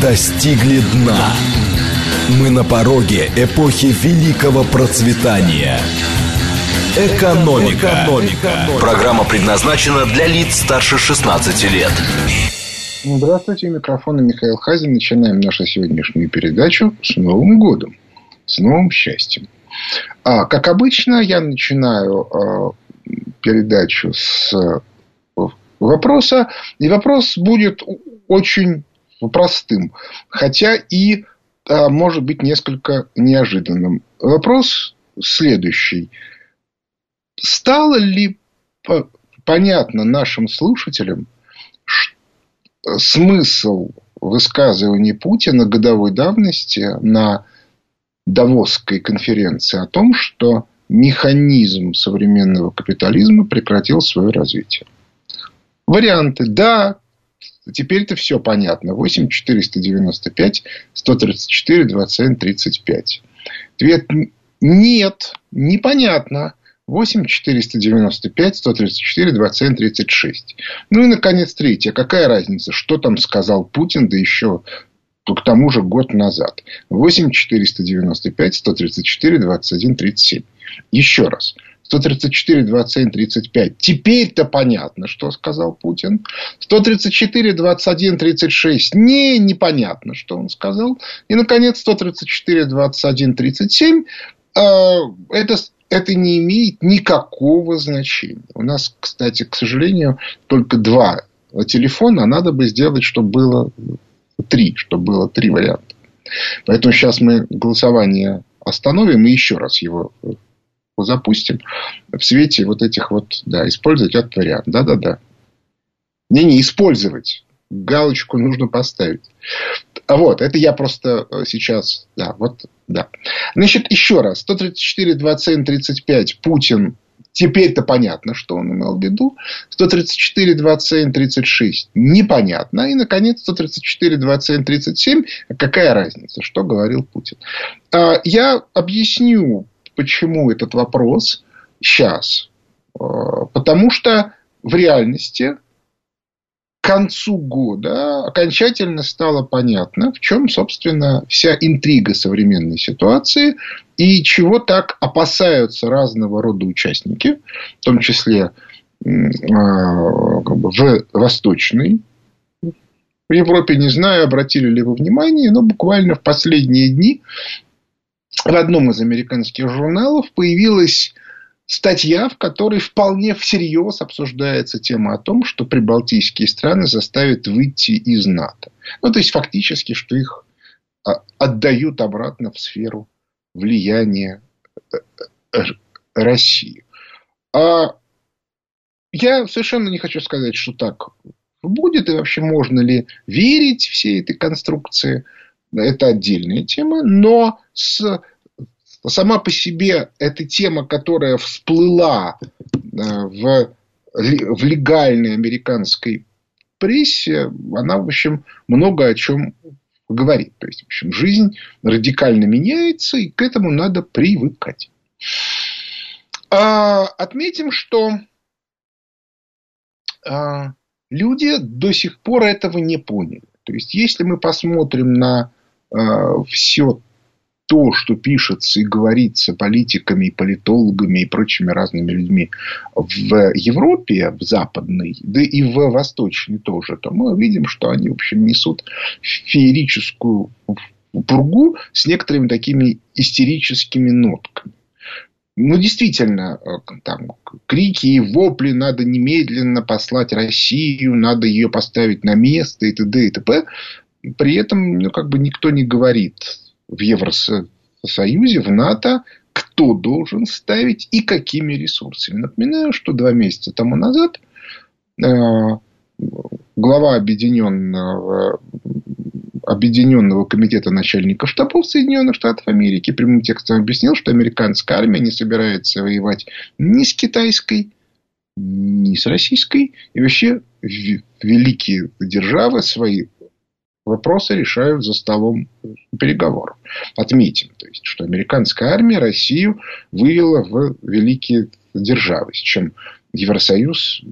достигли дна. Мы на пороге эпохи великого процветания. Экономика. Экономика. Программа предназначена для лиц старше 16 лет. Здравствуйте, микрофон Михаил Хазин. Начинаем нашу сегодняшнюю передачу с Новым годом, с новым счастьем. А, как обычно, я начинаю а, передачу с вопроса. И вопрос будет очень простым, хотя и а, может быть несколько неожиданным. Вопрос следующий. Стало ли понятно нашим слушателям смысл высказывания Путина годовой давности на Давосской конференции о том, что механизм современного капитализма прекратил свое развитие. Варианты. Да, теперь-то все понятно. 8 495 134 27 35. Ответ нет, непонятно. 8 495 134 27 36. Ну и, наконец, третье. Какая разница, что там сказал Путин, да еще к тому же год назад. 8 495 134 21 37. Еще раз. 134, 27, 35. Теперь-то понятно, что сказал Путин. 134, 21, 36. Не, непонятно, что он сказал. И, наконец, 134, 21, 37. Это, это не имеет никакого значения. У нас, кстати, к сожалению, только два телефона. А надо бы сделать, чтобы было три. Чтобы было три варианта. Поэтому сейчас мы голосование остановим и еще раз его запустим в свете вот этих вот, да, использовать этот вариант. Да-да-да. Не-не, использовать. Галочку нужно поставить. А вот, это я просто э, сейчас, да, вот, да. Значит, еще раз. 134, 27, 35. Путин Теперь-то понятно, что он имел в виду. 134, 27, 36. Непонятно. И, наконец, 134, 27, 37. Какая разница, что говорил Путин? А, я объясню Почему этот вопрос сейчас? А, потому что в реальности к концу года окончательно стало понятно, в чем, собственно, вся интрига современной ситуации и чего так опасаются разного рода участники, в том числе а, как бы, в Восточной в Европе, не знаю, обратили ли вы внимание, но буквально в последние дни в одном из американских журналов появилась статья, в которой вполне всерьез обсуждается тема о том, что прибалтийские страны заставят выйти из НАТО. Ну, то есть, фактически, что их а, отдают обратно в сферу влияния э, э, России. А я совершенно не хочу сказать, что так будет, и вообще можно ли верить всей этой конструкции. Это отдельная тема. Но с сама по себе эта тема, которая всплыла э, в, в легальной американской прессе, она, в общем, много о чем говорит. То есть, в общем, жизнь радикально меняется, и к этому надо привыкать. А, отметим, что а, люди до сих пор этого не поняли. То есть, если мы посмотрим на а, все то, что пишется и говорится политиками, политологами и прочими разными людьми в Европе, в западной, да и в восточной тоже, то мы видим, что они, в общем, несут феерическую пургу с некоторыми такими истерическими нотками. Ну, действительно, там, крики и вопли надо немедленно послать Россию, надо ее поставить на место и т.д. и т.п. При этом ну, как бы никто не говорит в Евросоюзе, в НАТО, кто должен ставить и какими ресурсами. Напоминаю, что два месяца тому назад э, глава объединенного, объединенного комитета начальников штабов Соединенных Штатов Америки прямым текстом объяснил, что американская армия не собирается воевать ни с китайской, ни с российской. И вообще великие державы свои вопросы решают за столом переговоров. Отметим, то есть, что американская армия Россию вывела в великие державы, с чем Евросоюз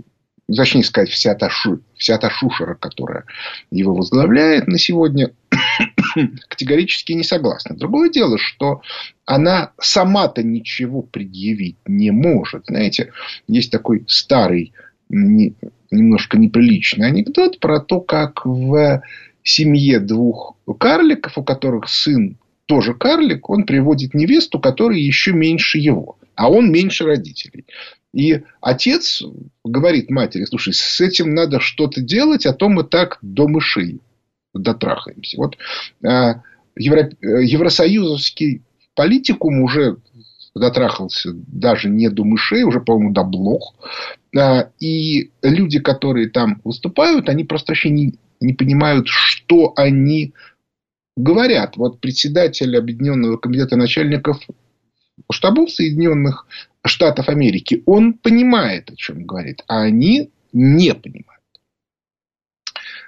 точнее сказать, вся та, шу, вся та шушера, которая его возглавляет на сегодня, категорически не согласна. Другое дело, что она сама-то ничего предъявить не может. Знаете, есть такой старый, не, немножко неприличный анекдот про то, как в семье двух карликов, у которых сын тоже карлик, он приводит невесту, которая еще меньше его, а он меньше родителей. И отец говорит матери, слушай, с этим надо что-то делать, а то мы так до мышей дотрахаемся. Вот э, Евро, евросоюзовский политикум уже дотрахался даже не до мышей, уже, по-моему, до блох. Э, и люди, которые там выступают, они просто вообще не, не понимают, что они говорят. Вот председатель Объединенного комитета начальников штабов Соединенных Штатов Америки, он понимает, о чем говорит, а они не понимают.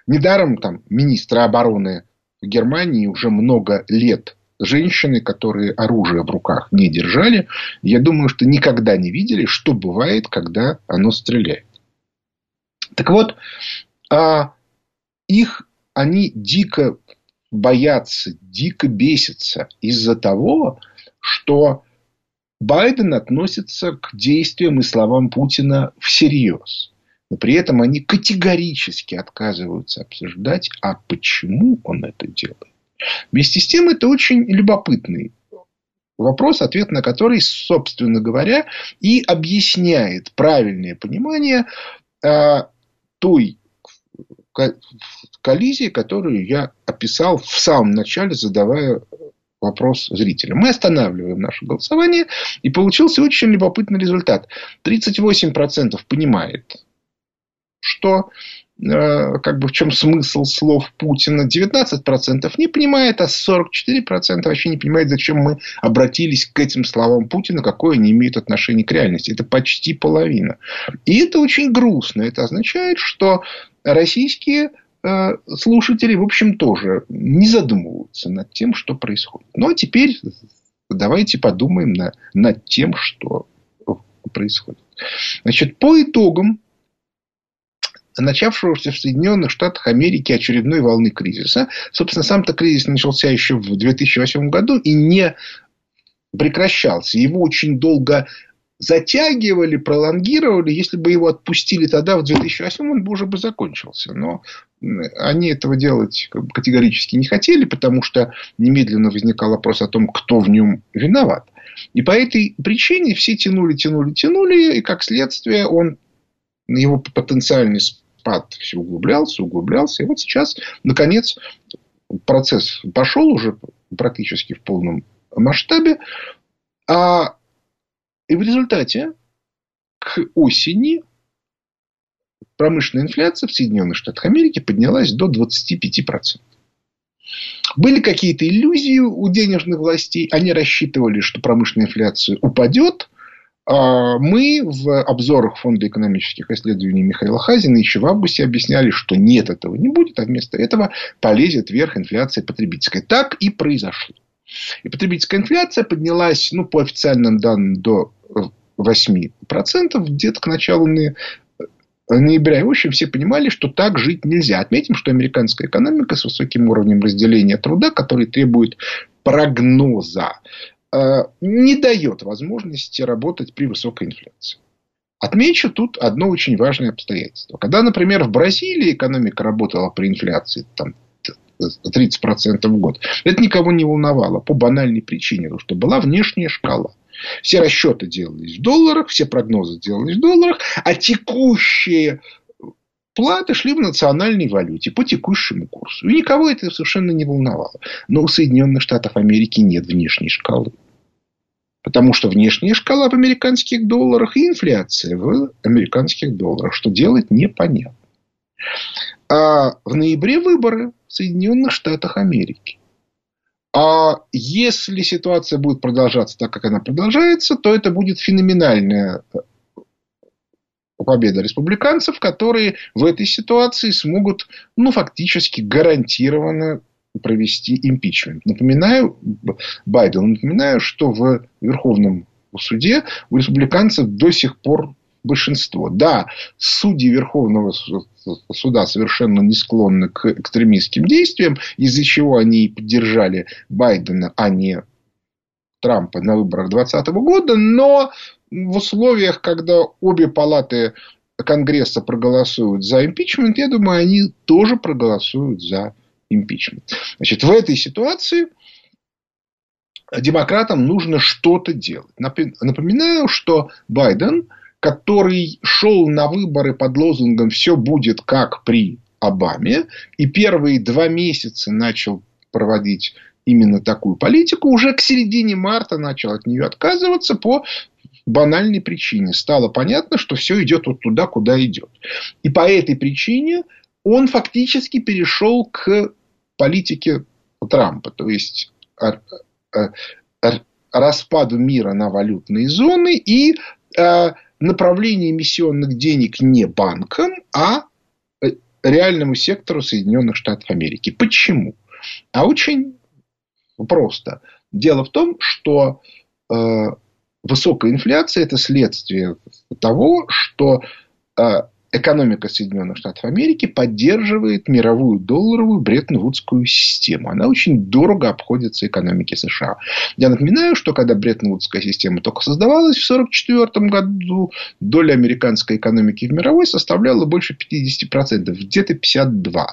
Недаром там министра обороны Германии уже много лет женщины, которые оружие в руках не держали, я думаю, что никогда не видели, что бывает, когда оно стреляет. Так вот, а их они дико боятся, дико бесятся из-за того, что Байден относится к действиям и словам Путина всерьез. Но при этом они категорически отказываются обсуждать, а почему он это делает. Вместе с тем, это очень любопытный вопрос, ответ на который, собственно говоря, и объясняет правильное понимание э, той коллизии, которую я описал в самом начале, задавая вопрос зрителям. Мы останавливаем наше голосование, и получился очень любопытный результат. 38% понимает, что как бы в чем смысл слов Путина. 19% не понимает, а 44% вообще не понимает, зачем мы обратились к этим словам Путина, какое они имеют отношение к реальности. Это почти половина. И это очень грустно. Это означает, что российские Э, слушатели, в общем, тоже не задумываются над тем, что происходит. Ну, а теперь давайте подумаем на, над тем, что происходит. Значит, по итогам начавшегося в Соединенных Штатах Америки очередной волны кризиса. Собственно, сам-то кризис начался еще в 2008 году и не прекращался. Его очень долго затягивали, пролонгировали. Если бы его отпустили тогда, в 2008, он бы уже бы закончился. Но они этого делать категорически не хотели, потому что немедленно возникал вопрос о том, кто в нем виноват. И по этой причине все тянули, тянули, тянули, и как следствие он, его потенциальный спад все углублялся, углублялся. И вот сейчас, наконец, процесс пошел уже практически в полном масштабе. А и в результате к осени промышленная инфляция в Соединенных Штатах Америки поднялась до 25%. Были какие-то иллюзии у денежных властей. Они рассчитывали, что промышленная инфляция упадет. А мы в обзорах Фонда экономических исследований Михаила Хазина еще в августе объясняли, что нет, этого не будет, а вместо этого полезет вверх инфляция потребительская. Так и произошло. И потребительская инфляция поднялась, ну, по официальным данным, до 8%, где-то к началу ноября. И, в общем, все понимали, что так жить нельзя. Отметим, что американская экономика с высоким уровнем разделения труда, который требует прогноза, э, не дает возможности работать при высокой инфляции. Отмечу тут одно очень важное обстоятельство. Когда, например, в Бразилии экономика работала при инфляции там, 30% в год. Это никого не волновало по банальной причине, потому что была внешняя шкала. Все расчеты делались в долларах, все прогнозы делались в долларах, а текущие платы шли в национальной валюте по текущему курсу. И никого это совершенно не волновало. Но у Соединенных Штатов Америки нет внешней шкалы. Потому что внешняя шкала в американских долларах и инфляция в американских долларах. Что делать, непонятно. А в ноябре выборы в Соединенных Штатах Америки. А если ситуация будет продолжаться так, как она продолжается, то это будет феноменальная победа республиканцев, которые в этой ситуации смогут, ну, фактически гарантированно провести импичмент. Напоминаю, Байдену напоминаю, что в Верховном суде у республиканцев до сих пор большинство. Да, судьи Верховного суда совершенно не склонны к экстремистским действиям, из-за чего они поддержали Байдена, а не Трампа на выборах 2020 года, но в условиях, когда обе палаты Конгресса проголосуют за импичмент, я думаю, они тоже проголосуют за импичмент. Значит, в этой ситуации демократам нужно что-то делать. Напоминаю, что Байден, который шел на выборы под лозунгом «все будет как при Обаме», и первые два месяца начал проводить именно такую политику, уже к середине марта начал от нее отказываться по банальной причине. Стало понятно, что все идет вот туда, куда идет. И по этой причине он фактически перешел к политике Трампа. То есть распаду мира на валютные зоны и э, направление эмиссионных денег не банкам, а э, реальному сектору Соединенных Штатов Америки. Почему? А очень просто. Дело в том, что э, высокая инфляция это следствие того, что э, экономика Соединенных Штатов Америки поддерживает мировую долларовую Бреттон-Вудскую систему. Она очень дорого обходится экономике США. Я напоминаю, что когда Бреттон-Вудская система только создавалась в 1944 году, доля американской экономики в мировой составляла больше 50%, где-то 52%.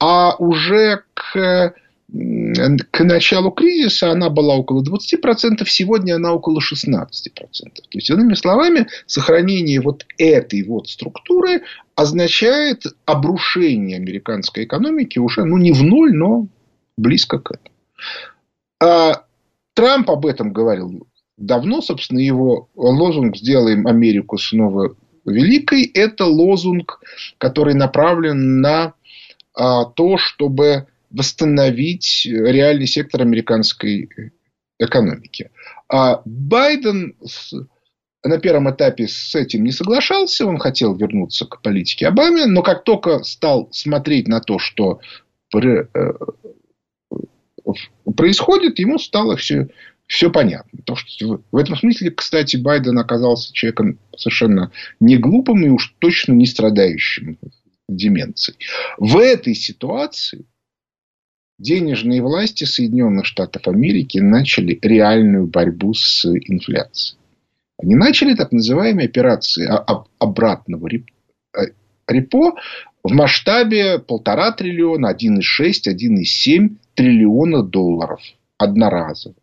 А уже к к началу кризиса она была около 20%, сегодня она около 16%. То есть, иными словами, сохранение вот этой вот структуры означает обрушение американской экономики уже ну, не в ноль, но близко к этому. А Трамп об этом говорил давно. Собственно, его лозунг «Сделаем Америку снова великой» – это лозунг, который направлен на а, то, чтобы восстановить реальный сектор американской экономики. А Байден на первом этапе с этим не соглашался, он хотел вернуться к политике Обаме, но как только стал смотреть на то, что э, происходит, ему стало все, все понятно. То, что в этом смысле, кстати, Байден оказался человеком совершенно не глупым и уж точно не страдающим деменцией. В этой ситуации денежные власти Соединенных Штатов Америки начали реальную борьбу с инфляцией. Они начали так называемые операции обратного э, репо в масштабе полтора триллиона, 1,6, 1,7 триллиона долларов одноразово.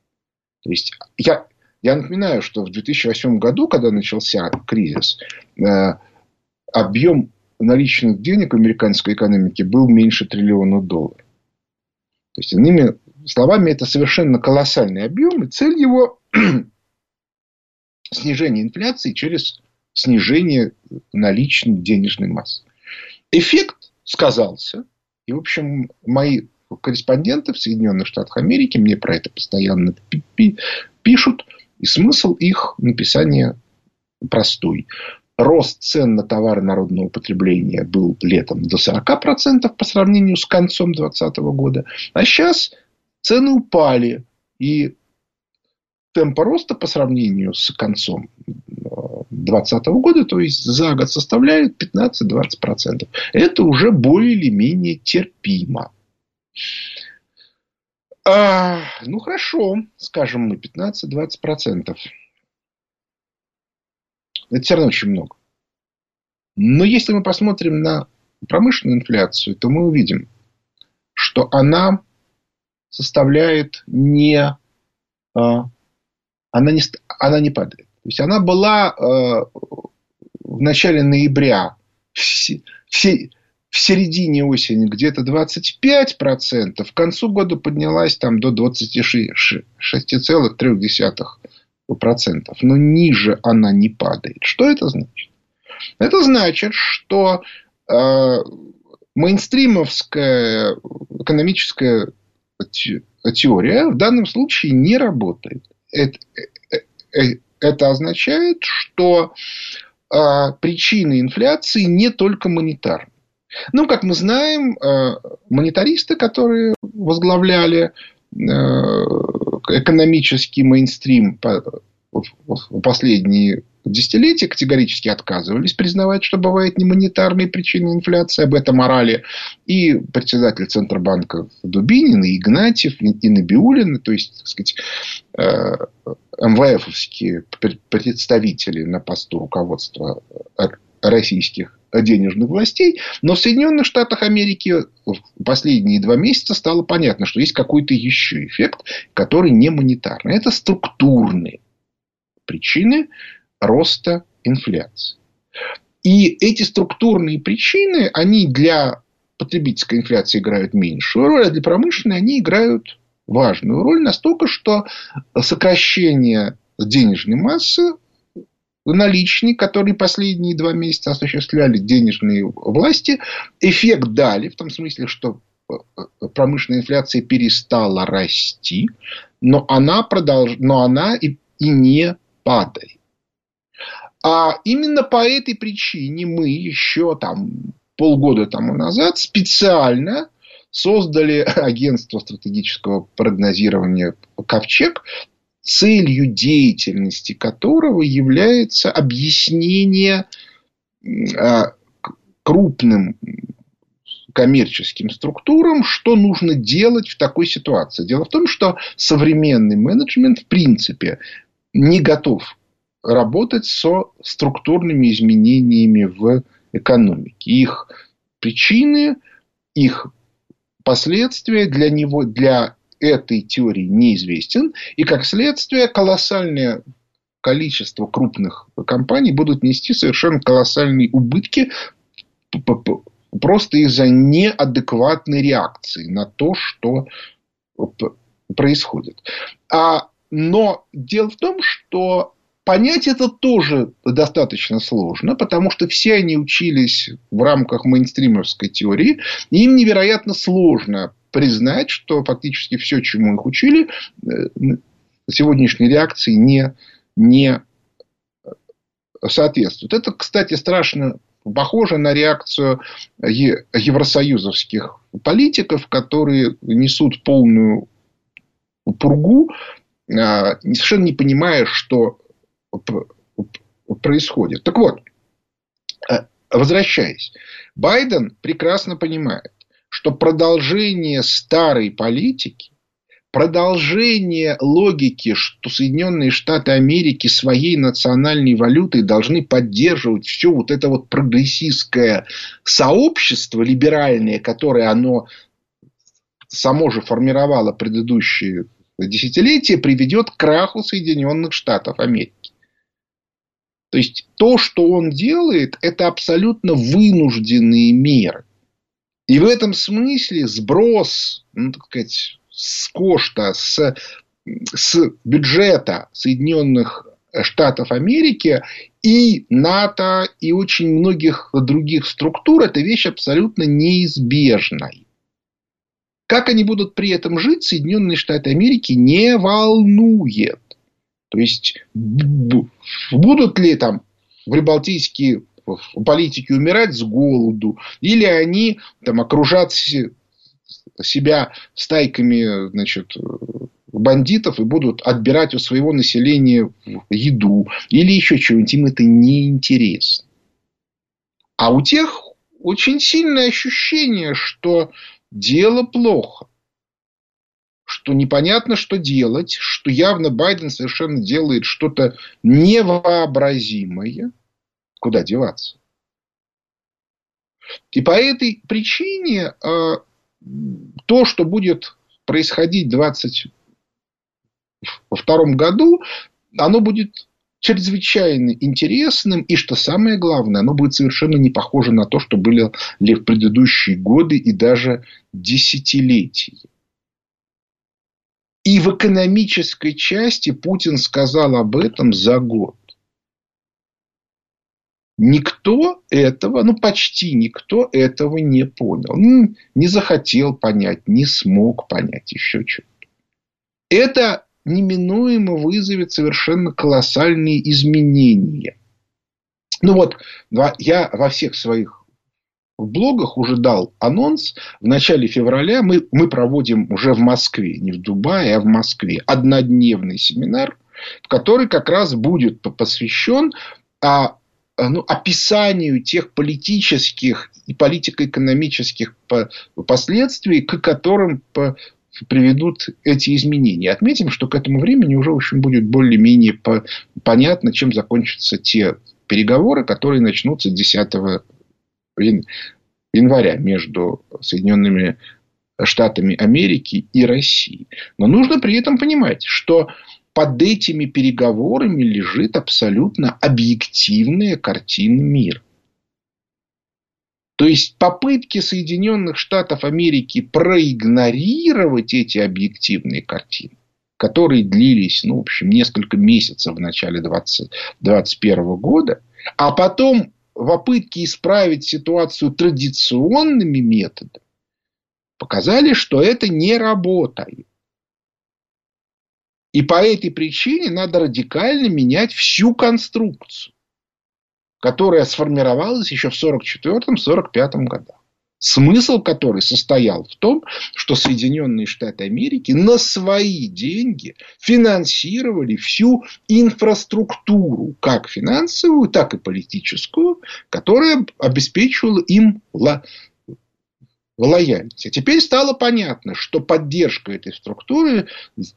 То есть я, я напоминаю, что в 2008 году, когда начался кризис, э, объем наличных денег в американской экономике был меньше триллиона долларов. То есть, иными словами, это совершенно колоссальный объем, и цель его снижение инфляции через снижение наличной денежной массы. Эффект сказался. И, в общем, мои корреспонденты в Соединенных Штатах Америки мне про это постоянно пишут. И смысл их написания простой рост цен на товары народного потребления был летом до 40% по сравнению с концом 2020 года. А сейчас цены упали. И темпы роста по сравнению с концом 2020 года, то есть за год составляет 15-20%. Это уже более или менее терпимо. А, ну хорошо, скажем мы, 15-20%. Это все равно очень много. Но если мы посмотрим на промышленную инфляцию, то мы увидим, что она составляет не... А, она не, она не падает. То есть она была а, в начале ноября, в, середине осени где-то 25%, в концу года поднялась там до 26,3% процентов, но ниже она не падает. Что это значит? Это значит, что э, мейнстримовская экономическая теория в данном случае не работает. Это, э, э, это означает, что э, причины инфляции не только монетарны. Ну, как мы знаем, э, монетаристы, которые возглавляли экономический мейнстрим в последние десятилетия категорически отказывались признавать, что бывает не монетарные причины инфляции. Об этом орали и председатель Центробанка Дубинин, и Игнатьев, и Набиулин. То есть, так сказать, э, МВФовские представители на посту руководства российских денежных властей. Но в Соединенных Штатах Америки в последние два месяца стало понятно, что есть какой-то еще эффект, который не монетарный. Это структурные причины роста инфляции. И эти структурные причины, они для потребительской инфляции играют меньшую роль, а для промышленной они играют важную роль настолько, что сокращение денежной массы наличные, которые последние два месяца осуществляли денежные власти, эффект дали, в том смысле, что э, промышленная инфляция перестала расти, но она, продолж... но она и, и не падает. А именно по этой причине мы еще там полгода тому назад специально создали агентство стратегического прогнозирования «Ковчег», целью деятельности которого является объяснение а, крупным коммерческим структурам, что нужно делать в такой ситуации. Дело в том, что современный менеджмент в принципе не готов работать со структурными изменениями в экономике. Их причины, их последствия для него, для этой теории неизвестен. И, как следствие, колоссальное количество крупных компаний будут нести совершенно колоссальные убытки просто из-за неадекватной реакции на то, что происходит. А, но дело в том, что понять это тоже достаточно сложно, потому что все они учились в рамках мейнстримовской теории, и им невероятно сложно признать, что фактически все, чему их учили, э, сегодняшней реакции не, не соответствует. Это, кстати, страшно похоже на реакцию евросоюзовских политиков, которые несут полную пургу, а, совершенно не понимая, что происходит. Так вот, э, возвращаясь, Байден прекрасно понимает, что продолжение старой политики, продолжение логики, что Соединенные Штаты Америки своей национальной валютой должны поддерживать все вот это вот прогрессистское сообщество либеральное, которое оно само же формировало предыдущие десятилетия, приведет к краху Соединенных Штатов Америки. То есть то, что он делает, это абсолютно вынужденные меры. И в этом смысле сброс, ну, так сказать, с кошта, с, с бюджета Соединенных Штатов Америки и НАТО, и очень многих других структур, это вещь абсолютно неизбежная. Как они будут при этом жить, Соединенные Штаты Америки не волнует. То есть, будут ли там Прибалтийские политики умирать с голоду, или они там окружат себя стайками значит, бандитов и будут отбирать у своего населения еду или еще чего-нибудь. Им это неинтересно. А у тех очень сильное ощущение, что дело плохо. Что непонятно, что делать, что явно Байден совершенно делает что-то невообразимое – Куда деваться? И по этой причине э, то, что будет происходить в 2022 году, оно будет чрезвычайно интересным, и что самое главное, оно будет совершенно не похоже на то, что были в предыдущие годы и даже десятилетия. И в экономической части Путин сказал об этом за год. Никто этого, ну почти никто этого не понял. Не захотел понять, не смог понять еще что-то. Это неминуемо вызовет совершенно колоссальные изменения. Ну вот, я во всех своих блогах уже дал анонс. В начале февраля мы, мы проводим уже в Москве, не в Дубае, а в Москве, однодневный семинар – который как раз будет посвящен а, ну, описанию тех политических и политико-экономических последствий, к которым приведут эти изменения. Отметим, что к этому времени уже в общем, будет более-менее понятно, чем закончатся те переговоры, которые начнутся 10 января между Соединенными Штатами Америки и Россией. Но нужно при этом понимать, что под этими переговорами лежит абсолютно объективная картина мира. То есть попытки Соединенных Штатов Америки проигнорировать эти объективные картины, которые длились, ну, в общем, несколько месяцев в начале 2021 года, а потом попытки исправить ситуацию традиционными методами, показали, что это не работает. И по этой причине надо радикально менять всю конструкцию которая сформировалась еще в 1944-1945 годах. Смысл которой состоял в том, что Соединенные Штаты Америки на свои деньги финансировали всю инфраструктуру, как финансовую, так и политическую, которая обеспечивала им лояльность. А теперь стало понятно, что поддержка этой структуры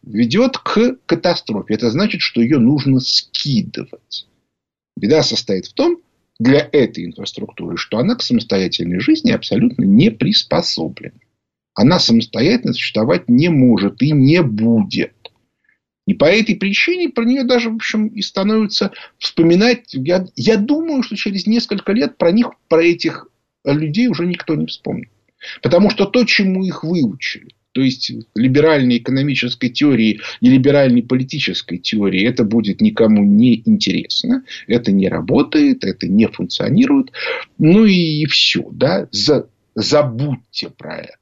ведет к катастрофе. Это значит, что ее нужно скидывать. Беда состоит в том, для этой инфраструктуры, что она к самостоятельной жизни абсолютно не приспособлена. Она самостоятельно существовать не может и не будет. И по этой причине про нее даже, в общем, и становится вспоминать. Я, я думаю, что через несколько лет про них, про этих людей уже никто не вспомнит. Потому что то, чему их выучили, то есть либеральной экономической теории и либеральной политической теории это будет никому не интересно, это не работает, это не функционирует, ну и все, да, За, забудьте про это.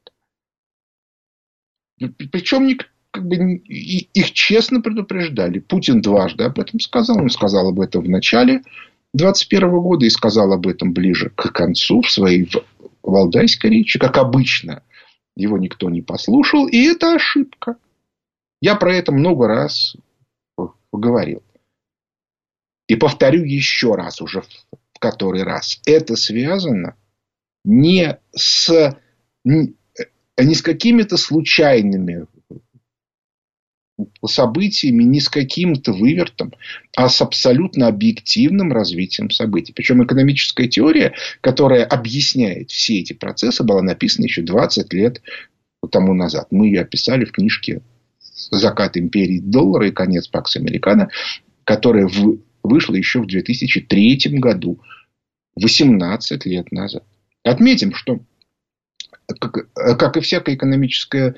Причем как бы, их честно предупреждали. Путин дважды об этом сказал. Он сказал об этом в начале 2021 года и сказал об этом ближе к концу в своей валдайской речи, как обычно – его никто не послушал, и это ошибка. Я про это много раз говорил. И повторю еще раз, уже в который раз. Это связано не с, не с какими-то случайными событиями, не с каким-то вывертом, а с абсолютно объективным развитием событий. Причем экономическая теория, которая объясняет все эти процессы, была написана еще 20 лет тому назад. Мы ее описали в книжке «Закат империи доллара и конец Пакс Американо», которая вышла еще в 2003 году, 18 лет назад. Отметим, что как, как и всякая экономическая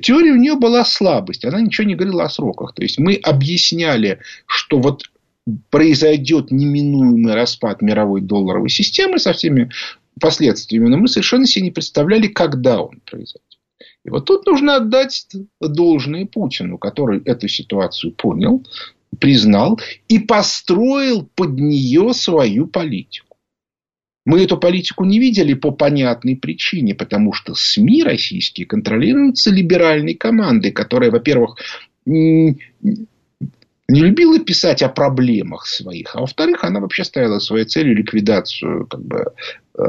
теория, у нее была слабость. Она ничего не говорила о сроках. То есть, мы объясняли, что вот произойдет неминуемый распад мировой долларовой системы со всеми последствиями, но мы совершенно себе не представляли, когда он произойдет. И вот тут нужно отдать должное Путину, который эту ситуацию понял, признал и построил под нее свою политику. Мы эту политику не видели по понятной причине, потому что СМИ российские контролируются либеральной командой, которая, во-первых, не любила писать о проблемах своих, а во-вторых, она вообще ставила своей целью ликвидацию как бы, э,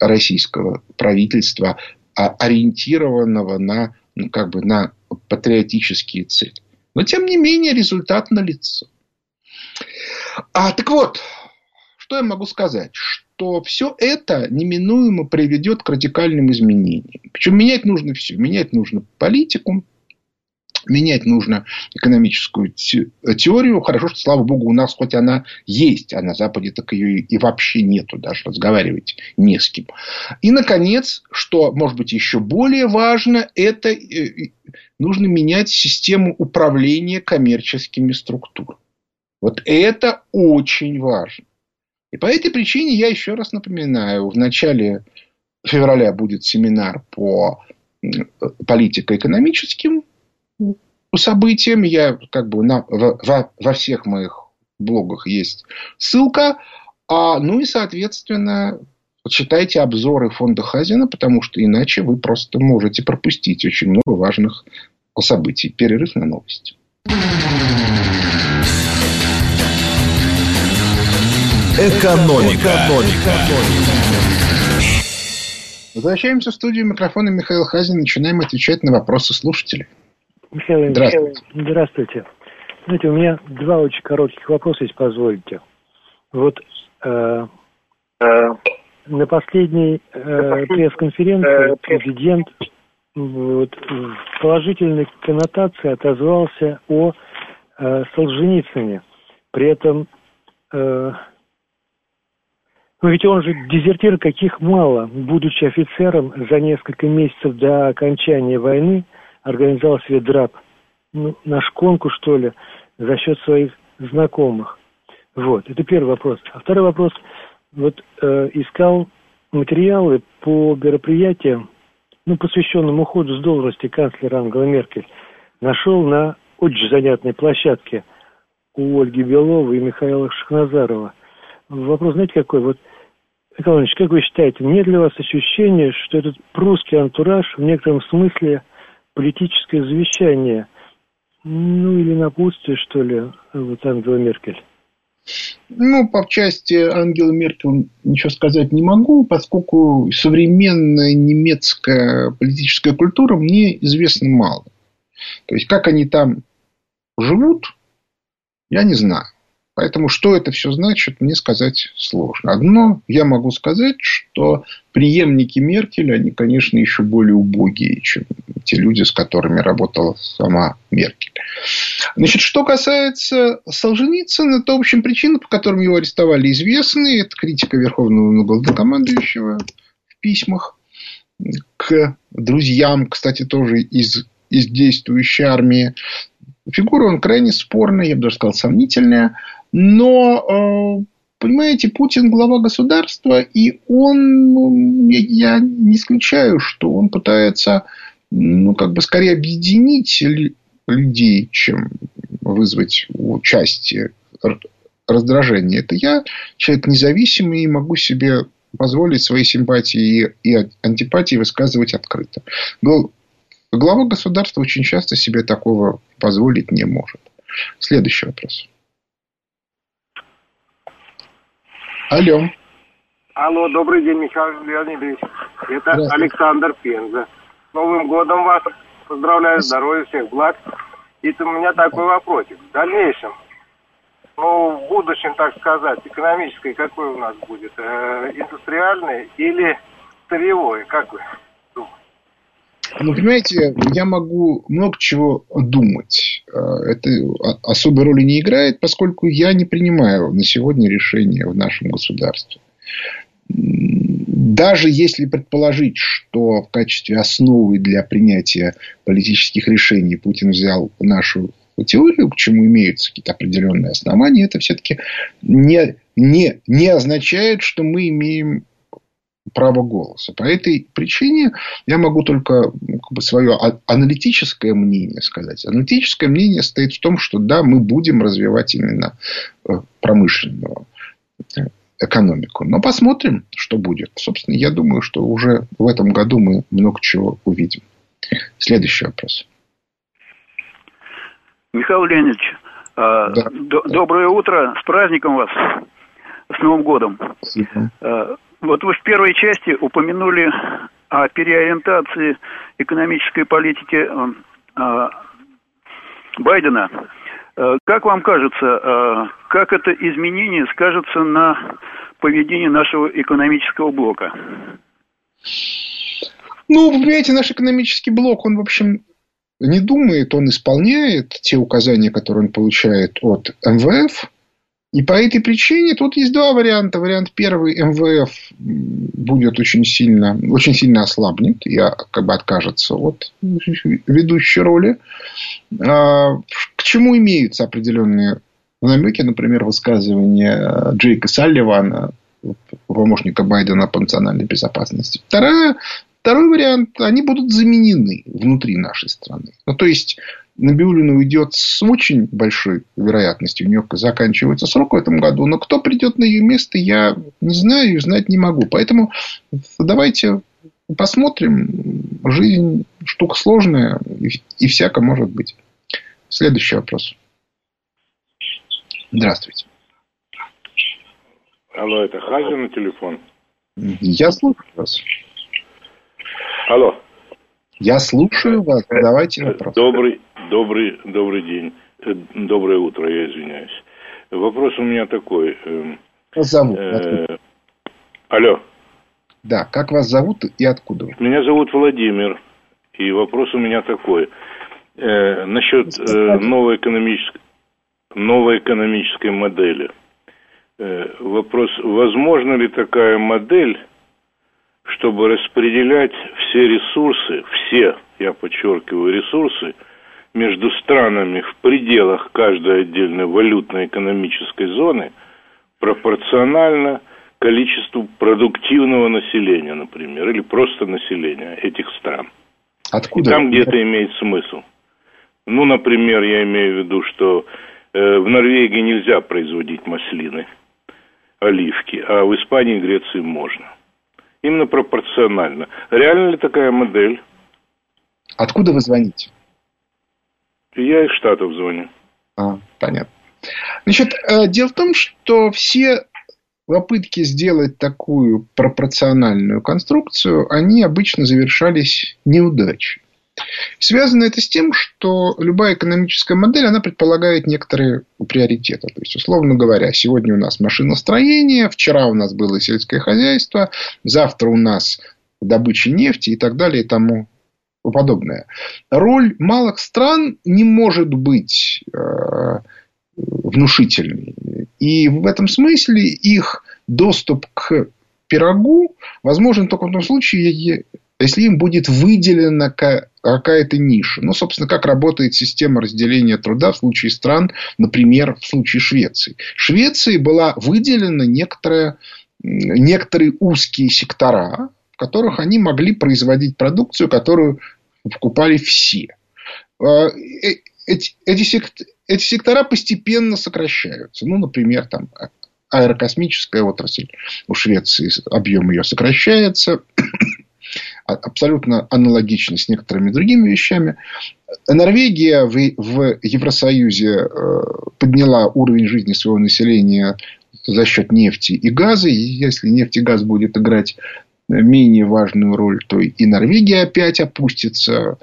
российского правительства, а, ориентированного на, ну, как бы, на патриотические цели. Но, тем не менее, результат налицо. А, так вот, что я могу сказать? Что все это неминуемо приведет к радикальным изменениям. Причем менять нужно все. Менять нужно политику, менять нужно экономическую теорию. Хорошо, что, слава богу, у нас хоть она есть, а на Западе так ее и вообще нету, даже разговаривать не с кем. И, наконец, что, может быть, еще более важно, это э, нужно менять систему управления коммерческими структурами. Вот это очень важно. И по этой причине я еще раз напоминаю, в начале февраля будет семинар по политико-экономическим событиям. Я как бы на, во, во всех моих блогах есть ссылка. А, ну и, соответственно, читайте обзоры фонда Хазина, потому что иначе вы просто можете пропустить очень много важных событий. Перерыв на новости. Экономика. Экономика. Возвращаемся в студию микрофона Михаил Хазин. Начинаем отвечать на вопросы слушателей. Михаил Здравствуйте. Здравствуйте. Знаете, у меня два очень коротких вопроса, если позволите. Вот э, э, на последней э, пресс-конференции президент вот, в положительной коннотации отозвался о э, Солженицыне. При этом, э, ну ведь он же дезертир каких мало, будучи офицером за несколько месяцев до окончания войны, организовал себе драп ну, на шконку, что ли, за счет своих знакомых. Вот, это первый вопрос. А второй вопрос, вот э, искал материалы по мероприятиям, ну, посвященным уходу с должности канцлера Ангела Меркель. Нашел на очень занятной площадке у Ольги Беловой и Михаила Шахназарова. Вопрос, знаете, какой? Вот, Николай как вы считаете, нет ли у вас ощущения, что этот прусский антураж в некотором смысле политическое завещание, ну, или напутствие, что ли, вот Ангела Меркель? Ну, по части Ангела Меркель ничего сказать не могу, поскольку современная немецкая политическая культура мне известна мало. То есть, как они там живут, я не знаю. Поэтому, что это все значит, мне сказать сложно. Одно я могу сказать, что преемники Меркель, они, конечно, еще более убогие, чем те люди, с которыми работала сама Меркель. Значит, что касается Солженицына, то, в общем, причины, по которым его арестовали, известны. Это критика Верховного главнокомандующего в письмах к друзьям, кстати, тоже из, из действующей армии. Фигура он крайне спорная, я бы даже сказал, сомнительная. Но, э, понимаете, Путин глава государства, и он, я не исключаю, что он пытается, ну, как бы скорее объединить людей, чем вызвать участие раздражение. Это я человек независимый и могу себе позволить свои симпатии и антипатии высказывать открыто. Глава государства очень часто себе такого позволить не может. Следующий вопрос. Алло. Алло, добрый день, Михаил Леонидович. Это Александр Пенза. С Новым годом вас. Поздравляю, здоровья, всех благ. И у меня такой вопросик. В дальнейшем, ну, в будущем, так сказать, экономическое какое у нас будет? Э, индустриальное или сырьевое? Как вы? Ну, понимаете, я могу много чего думать. Э, это особой роли не играет, поскольку я не принимаю на сегодня решения в нашем государстве. Даже если предположить, что в качестве основы для принятия политических решений Путин взял нашу теорию, к чему имеются какие-то определенные основания, это все-таки не, не, не означает, что мы имеем право голоса. По этой причине я могу только как бы, свое аналитическое мнение сказать. Аналитическое мнение стоит в том, что да, мы будем развивать именно э, промышленную э, экономику. Но посмотрим, что будет. Собственно, я думаю, что уже в этом году мы много чего увидим. Следующий вопрос. Михаил Леонидович, а, да. доброе утро. С праздником вас. С Новым годом. Спасибо. Вот вы в первой части упомянули о переориентации экономической политики а, Байдена. Как вам кажется, как это изменение скажется на поведении нашего экономического блока? Ну, вы понимаете, наш экономический блок, он, в общем, не думает, он исполняет те указания, которые он получает от МВФ. И по этой причине тут есть два варианта. Вариант первый, МВФ будет очень сильно, очень сильно ослабнет и как бы откажется от ведущей роли. А, к чему имеются определенные намеки, например, высказывание Джейка Салливана, помощника Байдена по национальной безопасности. Вторая, второй вариант, они будут заменены внутри нашей страны. Ну, то есть, Набиулина уйдет с очень большой вероятностью. У нее заканчивается срок в этом году. Но кто придет на ее место, я не знаю и знать не могу. Поэтому давайте посмотрим. Жизнь штука сложная. И всяко может быть. Следующий вопрос. Здравствуйте. Алло, это Хазин на телефон? Я слушаю вас. Алло. Я слушаю вас. Давайте вопрос. Добрый, добрый, добрый день. Э, доброе утро, я извиняюсь. Вопрос у меня такой. Эм, вас зовут? Э, алло. Да, как вас зовут и откуда? Меня зовут Владимир. И вопрос у меня такой. Э, насчет э, новой, экономической, новой экономической модели. Э, вопрос, возможно ли такая модель, чтобы распределять все ресурсы, все, я подчеркиваю, ресурсы, между странами в пределах каждой отдельной валютно-экономической зоны пропорционально количеству продуктивного населения, например, или просто населения этих стран. Откуда? И там где-то имеет смысл. Ну, например, я имею в виду, что э, в Норвегии нельзя производить маслины, оливки, а в Испании и Греции можно. Именно пропорционально. Реально ли такая модель? Откуда вы звоните? Я из Штатов звоню. А, понятно. Значит, э, дело в том, что все попытки сделать такую пропорциональную конструкцию, они обычно завершались неудачей. Связано это с тем, что любая экономическая модель, она предполагает некоторые приоритеты. То есть, условно говоря, сегодня у нас машиностроение, вчера у нас было сельское хозяйство, завтра у нас добыча нефти и так далее и тому подобное. Роль малых стран не может быть э, внушительной. И в этом смысле их доступ к пирогу возможен только в том случае, если им будет выделена какая-то ниша. Ну, собственно, как работает система разделения труда в случае стран, например, в случае Швеции. Швеции была выделена некоторая, некоторые узкие сектора, в которых они могли производить продукцию, которую покупали все. А, э, эти, эти, сект, эти сектора постепенно сокращаются. Ну, например, там аэрокосмическая отрасль у Швеции, объем ее сокращается. А, абсолютно аналогично с некоторыми другими вещами. Норвегия в, в Евросоюзе э, подняла уровень жизни своего населения за счет нефти и газа. И если нефть и газ будет играть менее важную роль, то и Норвегия опять опустится.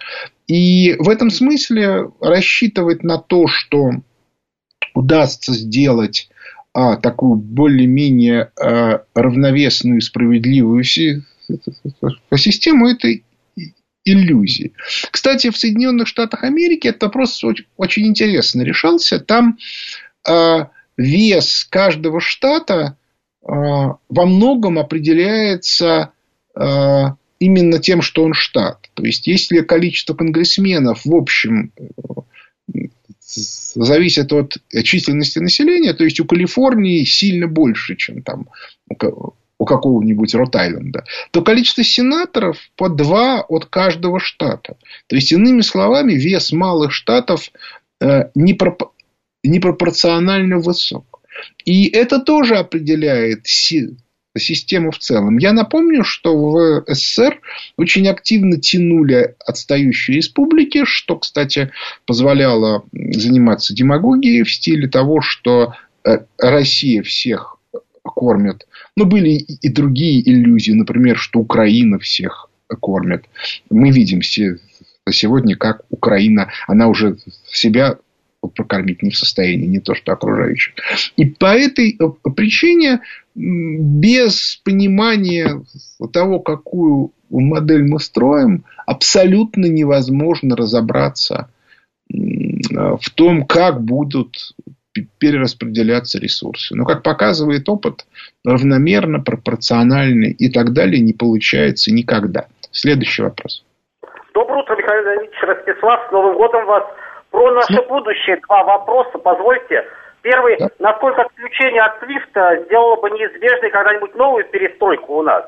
И в этом смысле рассчитывать на то, что удастся сделать а, такую более-менее а, равновесную и справедливую систему, это иллюзии. Кстати, в Соединенных Штатах Америки этот вопрос очень, очень интересно решался. Там э, вес каждого штата во многом определяется э, именно тем, что он штат. То есть, если количество конгрессменов в общем зависит от численности населения, то есть у Калифорнии сильно больше, чем там у какого-нибудь Рот-Айленда, то количество сенаторов по два от каждого штата. То есть, иными словами, вес малых штатов э, непропорционально высок. И это тоже определяет систему в целом. Я напомню, что в СССР очень активно тянули отстающие республики, что, кстати, позволяло заниматься демагогией в стиле того, что э, Россия всех кормит. Но были и другие иллюзии, например, что Украина всех кормит. Мы видим сегодня, как Украина, она уже себя прокормить не в состоянии, не то что окружающих. И по этой э, причине без понимания того, какую модель мы строим, абсолютно невозможно разобраться в том, как будут перераспределяться ресурсы. Но, как показывает опыт, равномерно, пропорционально и так далее не получается никогда. Следующий вопрос. Доброе утро, Михаил Леонидович Ростислав. С Новым годом вас. Про наше ну... будущее два вопроса, позвольте. Первый, да. насколько отключение от свифта сделало бы неизбежной когда-нибудь новую перестройку у нас?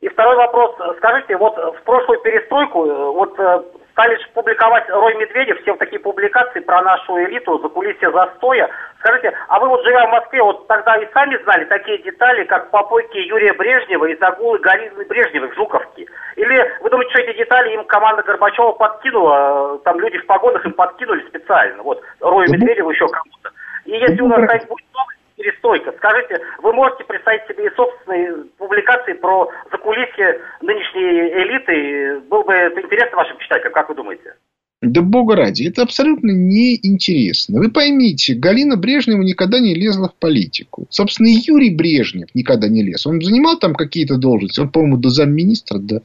И второй вопрос, скажите, вот в прошлую перестройку, вот э, стали публиковать Рой Медведев, все такие публикации про нашу элиту, за кулисье застоя. Скажите, а вы вот живя в Москве, вот тогда и сами знали такие детали, как попойки Юрия Брежнева и загулы Галины Брежневой в Жуковке? Или вы думаете, что эти детали им команда Горбачева подкинула, там люди в погонах им подкинули специально, вот, Рою Медведеву еще кому-то? И если у нас будет новость, перестойка. Скажите, вы можете представить себе и собственные публикации про закулисье нынешней элиты? Было бы это интересно вашим читателям, как вы думаете? Да бога ради, это абсолютно неинтересно. Вы поймите, Галина Брежнева никогда не лезла в политику. Собственно, и Юрий Брежнев никогда не лез. Он занимал там какие-то должности. Он, по-моему, до замминистра до,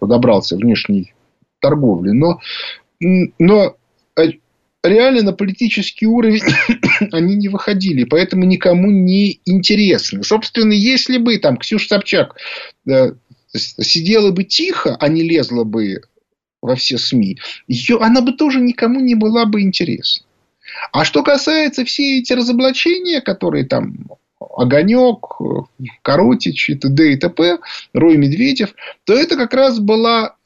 добрался внешней торговли. Но, но реально на политический уровень они не выходили, поэтому никому не интересны. Собственно, если бы там Ксюша Собчак да, сидела бы тихо, а не лезла бы во все СМИ, ее, она бы тоже никому не была бы интересна. А что касается все эти разоблачения, которые там Огонек, Коротич и т.д. и т.п., Рой Медведев, то это как раз была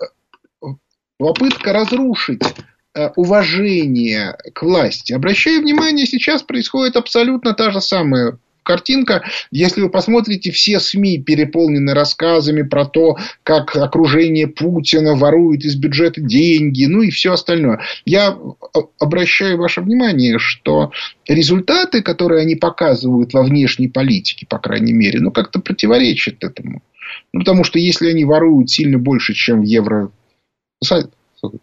попытка разрушить Э, уважение к власти. Обращаю внимание, сейчас происходит абсолютно та же самая картинка. Если вы посмотрите, все СМИ переполнены рассказами про то, как окружение Путина ворует из бюджета деньги, ну и все остальное. Я обращаю ваше внимание, что результаты, которые они показывают во внешней политике, по крайней мере, ну как-то противоречат этому. Ну, потому что если они воруют сильно больше, чем в Евро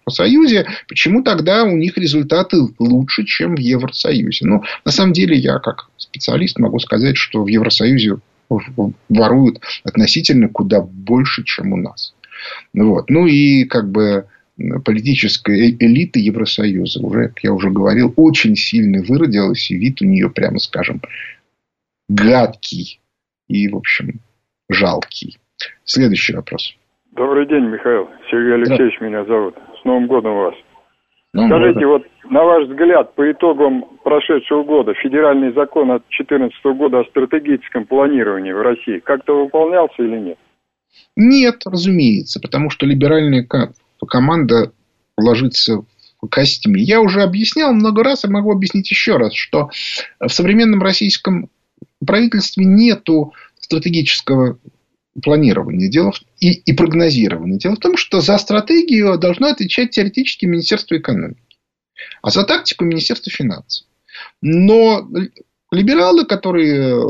Союзе, почему тогда у них результаты лучше, чем в Евросоюзе? Ну, на самом деле, я как специалист могу сказать, что в Евросоюзе воруют относительно куда больше, чем у нас. Вот. Ну и как бы политическая э, элита Евросоюза уже, как я уже говорил, очень сильно выродилась, и вид у нее, прямо скажем, гадкий и, в общем, жалкий. Следующий вопрос. Добрый день, Михаил. Сергей Алексеевич да. меня зовут. С Новым годом вас. Новым Скажите, годом. вот на ваш взгляд, по итогам прошедшего года, федеральный закон от 2014 года о стратегическом планировании в России как-то выполнялся или нет? Нет, разумеется, потому что либеральная команда ложится костями. Я уже объяснял много раз и могу объяснить еще раз, что в современном российском правительстве нету стратегического планирования дело в, и, и прогнозирования. Дело в том, что за стратегию должно отвечать теоретически Министерство экономики, а за тактику Министерство финансов. Но либералы, которые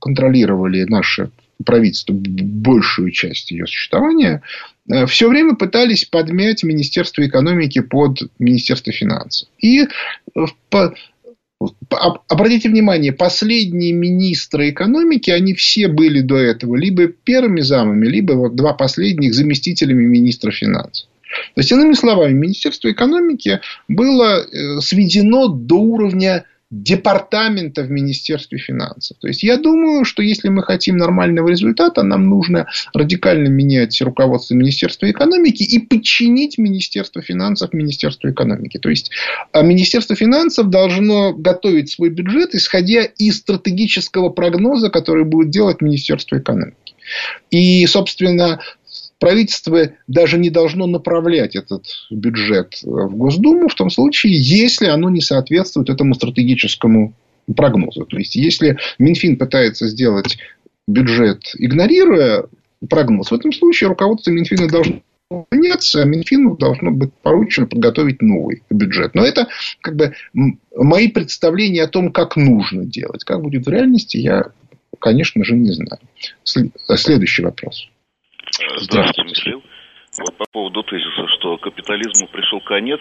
контролировали наше правительство большую часть ее существования, э, все время пытались подмять Министерство экономики под Министерство финансов. И Обратите внимание, последние министры экономики, они все были до этого либо первыми замами, либо вот два последних заместителями министра финансов. То есть, иными словами, Министерство экономики было э, сведено до уровня департамента в Министерстве финансов. То есть, я думаю, что если мы хотим нормального результата, нам нужно радикально менять руководство Министерства экономики и подчинить Министерство финансов Министерству экономики. То есть, а Министерство финансов должно готовить свой бюджет, исходя из стратегического прогноза, который будет делать Министерство экономики. И, собственно, правительство даже не должно направлять этот бюджет в Госдуму в том случае, если оно не соответствует этому стратегическому прогнозу. То есть, если Минфин пытается сделать бюджет, игнорируя прогноз, в этом случае руководство Минфина должно меняться, а Минфину должно быть поручено подготовить новый бюджет. Но это как бы мои представления о том, как нужно делать. Как будет в реальности, я, конечно же, не знаю. Следующий вопрос. Здравствуйте, Михаил. Вот по поводу тезиса, что капитализму пришел конец,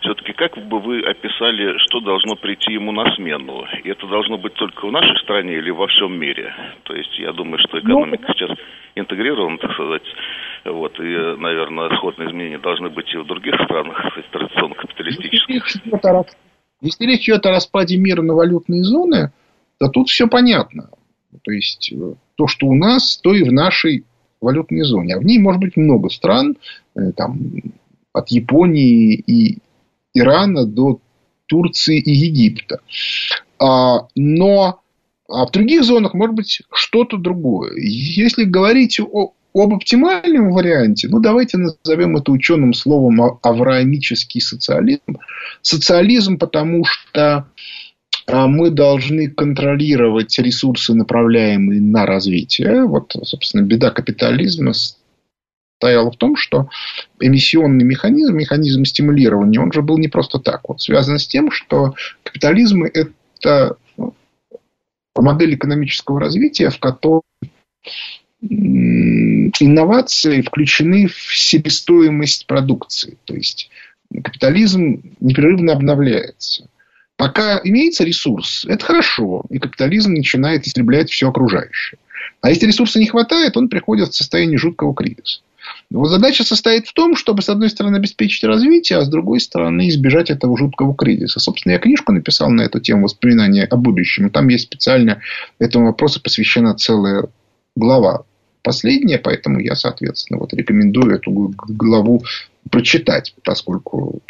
все-таки как бы вы описали, что должно прийти ему на смену? И это должно быть только в нашей стране или во всем мире? То есть я думаю, что экономика ну, сейчас интегрирована, так сказать, вот, и, наверное, сходные изменения должны быть и в других странах, кстати, традиционно капиталистических. Если речь идет о распаде мира на валютные зоны, то тут все понятно. То есть, э, то, что у нас, то и в нашей валютной зоне. А в ней может быть много стран, э, там, от Японии и Ирана до Турции и Египта. А, но а в других зонах может быть что-то другое. Если говорить о, об оптимальном варианте, ну, давайте назовем это ученым словом авраамический социализм. Социализм, потому что а, мы должны контролировать ресурсы, направляемые на развитие. Вот, собственно, беда капитализма стояла в том, что эмиссионный механизм, механизм стимулирования, он же был не просто так. Вот связан с тем, что капитализм – это ну, модель экономического развития, в которой инновации включены в себестоимость продукции. То есть капитализм непрерывно обновляется. Пока имеется ресурс, это хорошо, и капитализм начинает истреблять все окружающее. А если ресурса не хватает, он приходит в состояние жуткого кризиса. Вот задача состоит в том, чтобы, с одной стороны, обеспечить развитие, а с другой стороны, избежать этого жуткого кризиса. Собственно, я книжку написал на эту тему «Воспоминания о будущем». Там есть специально этому вопросу посвящена целая глава последняя, поэтому я, соответственно, вот рекомендую эту главу прочитать, поскольку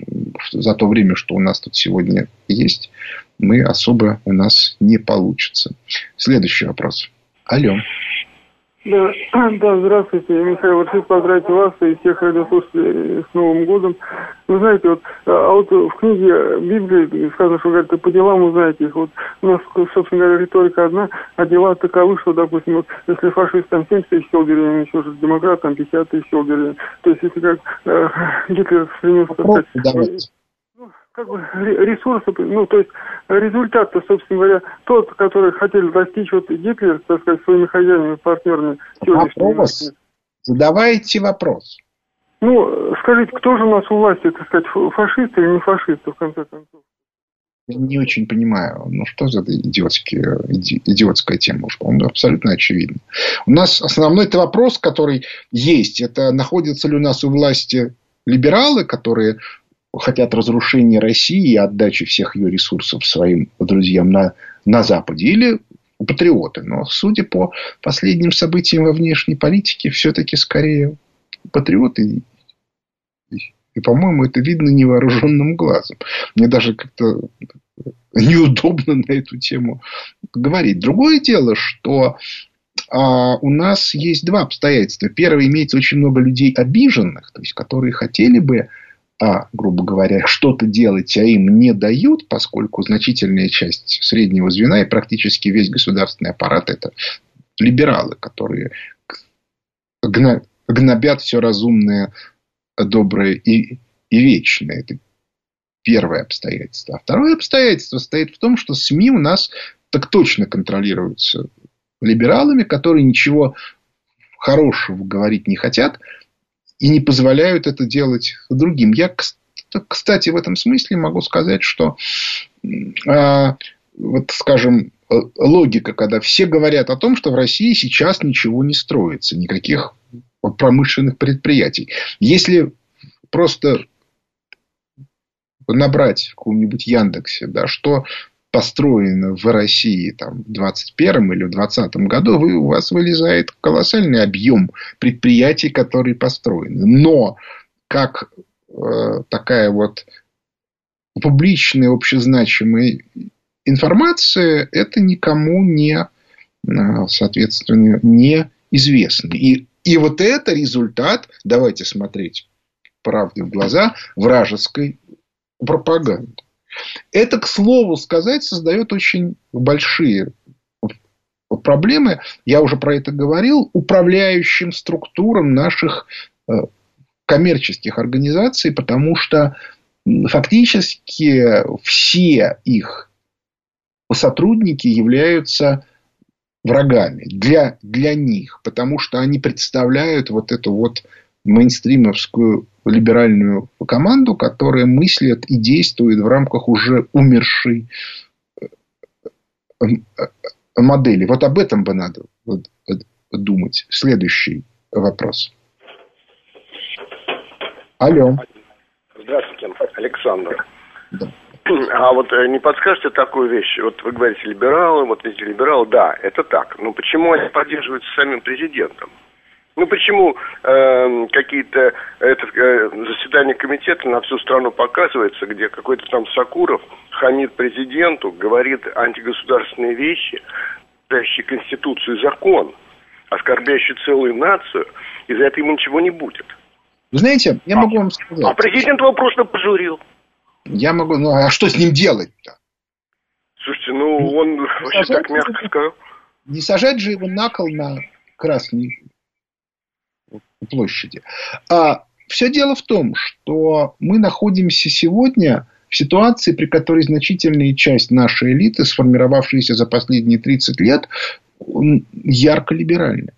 за то время, что у нас тут сегодня есть, мы особо у нас не получится. Следующий вопрос. Алло. Да, да, здравствуйте, Михаил. Хочу поздравить вас и всех радиослушателей с Новым годом. Вы знаете, вот, а вот в книге Библии сказано, что говорят, по делам узнаете их. Вот у нас, собственно говоря, риторика одна, а дела таковы, что, допустим, вот, если фашист там 70 тысяч сел еще же демократ там 50 тысяч сел. То есть, если как э, Гитлер стремился, так сказать, как бы ресурсы, ну, то есть результат-то, собственно говоря, тот, который хотели достичь вот Гитлер, так сказать, своими хозяевами, партнерами. Вопрос. Задавайте вопрос. Ну, скажите, кто же у нас у власти, так сказать, фашисты или не фашисты, в конце концов? Я не очень понимаю, ну что за идиотские, иди, идиотская тема, по-моему, абсолютно очевидно. У нас основной это вопрос, который есть, это находятся ли у нас у власти либералы, которые хотят разрушения России и отдачи всех ее ресурсов своим друзьям на, на Западе, или патриоты. Но, судя по последним событиям во внешней политике, все-таки скорее патриоты. И, по-моему, это видно невооруженным глазом. Мне даже как-то неудобно на эту тему говорить. Другое дело, что а, у нас есть два обстоятельства. Первое, имеется очень много людей обиженных, то есть, которые хотели бы а, грубо говоря, что-то делать, а им не дают, поскольку значительная часть среднего звена и практически весь государственный аппарат это либералы, которые гнобят все разумное, доброе и, и вечное. Это первое обстоятельство. А второе обстоятельство стоит в том, что СМИ у нас так точно контролируются либералами, которые ничего хорошего говорить не хотят – и не позволяют это делать другим. Я, кстати, в этом смысле могу сказать, что а, вот, скажем, э, логика, когда все говорят о том, что в России сейчас ничего не строится, никаких промышленных предприятий. Если просто набрать в каком-нибудь Яндексе, да, что построено в России там, в 21 или в 20 году, вы, у вас вылезает колоссальный объем предприятий, которые построены. Но как э, такая вот публичная, общезначимая информация, это никому не, э, соответственно, не известно. И, и вот это результат, давайте смотреть правде в глаза, вражеской пропаганды. Это, к слову сказать, создает очень большие проблемы, я уже про это говорил, управляющим структурам наших э, коммерческих организаций, потому что фактически все их сотрудники являются врагами для, для них, потому что они представляют вот эту вот мейнстримовскую либеральную команду, которая мыслит и действует в рамках уже умершей э, э, модели. Вот об этом бы надо думать. Следующий вопрос. Алло. Здравствуйте, Александр. Да. А вот э, не подскажете такую вещь? Вот вы говорите либералы, вот эти либералы, да, это так. Но почему они поддерживаются самим президентом? Ну почему э, какие-то это, э, заседания комитета на всю страну показывается, где какой-то там Сакуров хамит президенту, говорит антигосударственные вещи, дающие Конституцию и закон. оскорбляющий целую нацию, и за это ему ничего не будет. Знаете, я могу вам сказать. А президент его просто пожурил. Я могу, ну а что с ним делать-то? Слушайте, ну он не вообще так мягко сказал. Не сажать же его на кол на Красной площади. А все дело в том, что мы находимся сегодня в ситуации, при которой значительная часть нашей элиты, сформировавшаяся за последние 30 лет, ярко либеральная.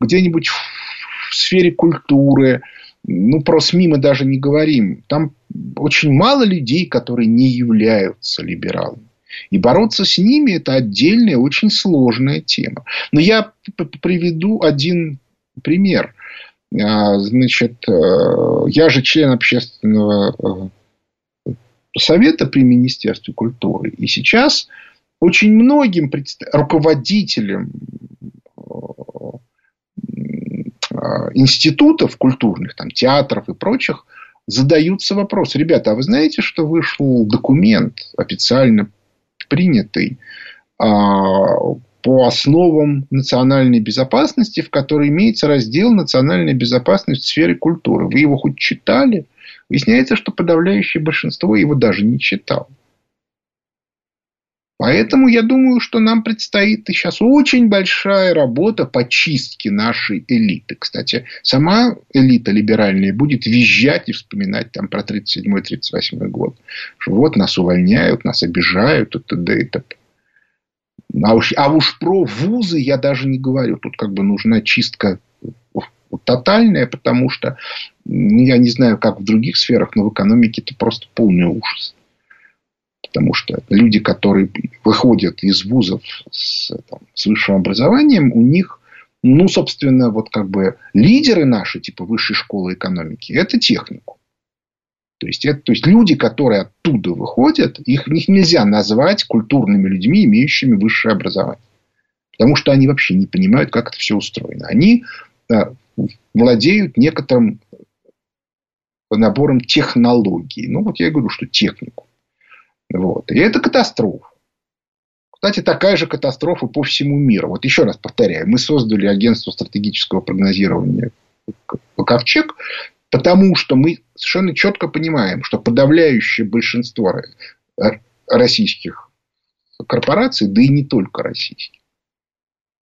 Где-нибудь в сфере культуры, ну, про СМИ мы даже не говорим. Там очень мало людей, которые не являются либералами. И бороться с ними – это отдельная, очень сложная тема. Но я приведу один пример. А, значит, э, я же член общественного э, совета при Министерстве культуры. И сейчас очень многим руководителям Э, институтов культурных, там, театров и прочих, задаются вопросы. Ребята, а вы знаете, что вышел документ официально принятый а, по основам национальной безопасности, в которой имеется раздел «Национальная безопасность в сфере культуры». Вы его хоть читали? Выясняется, что подавляющее большинство его даже не читал. Поэтому я думаю, что нам предстоит сейчас очень большая работа по чистке нашей элиты. Кстати, сама элита либеральная будет визжать и вспоминать там про 37-38 год. Что вот нас увольняют, нас обижают и т.д. и т.п. А уж, а уж про вузы я даже не говорю. Тут как бы нужна чистка тотальная, потому что я не знаю, как в других сферах, но в экономике это просто полный ужас. Потому что люди, которые выходят из вузов с, там, с высшим образованием, у них, ну, собственно, вот как бы лидеры наши, типа высшей школы экономики, это технику. То есть, это, то есть люди, которые оттуда выходят, их, их нельзя назвать культурными людьми, имеющими высшее образование. Потому что они вообще не понимают, как это все устроено. Они да, владеют некоторым набором технологий. Ну, вот я говорю, что технику. Вот. И это катастрофа. Кстати, такая же катастрофа по всему миру. Вот еще раз повторяю, мы создали агентство стратегического прогнозирования «Ковчег», потому что мы совершенно четко понимаем, что подавляющее большинство российских корпораций, да и не только российских,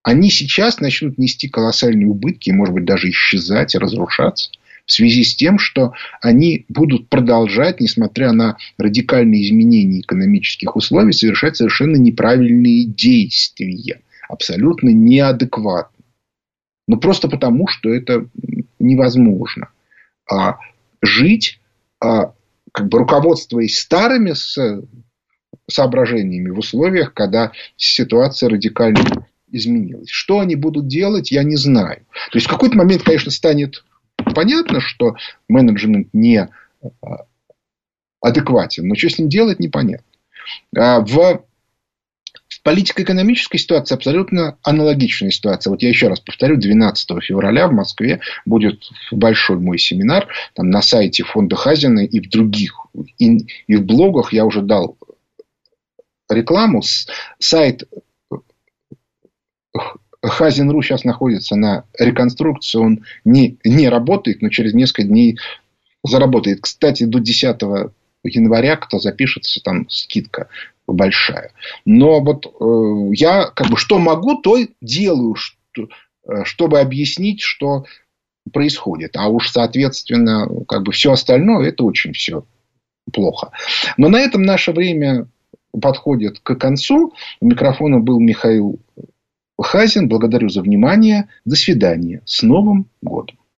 они сейчас начнут нести колоссальные убытки, может быть, даже исчезать разрушаться – в связи с тем, что они будут продолжать, несмотря на радикальные изменения экономических условий, совершать совершенно неправильные действия, абсолютно неадекватно. Ну, просто потому, что это невозможно. А жить, а, как бы руководствуясь старыми с, соображениями в условиях, когда ситуация радикально изменилась. Что они будут делать, я не знаю. То есть в какой-то момент, конечно, станет понятно, что менеджмент не а, адекватен, но что с ним делать, непонятно. А в в политико-экономической ситуации абсолютно аналогичная ситуация. Вот я еще раз повторю, 12 февраля в Москве будет большой мой семинар. Там на сайте фонда Хазина и в других, и, и в блогах я уже дал рекламу. Сайт Хазин.ру сейчас находится на реконструкции, он не, не работает, но через несколько дней заработает. Кстати, до 10 января, кто запишется, там скидка большая. Но вот э, я как бы что могу, то делаю, что, э, чтобы объяснить, что происходит. А уж, соответственно, как бы все остальное, это очень все плохо. Но на этом наше время подходит к концу. У микрофона был Михаил Хазин. Благодарю за внимание. До свидания. С Новым годом.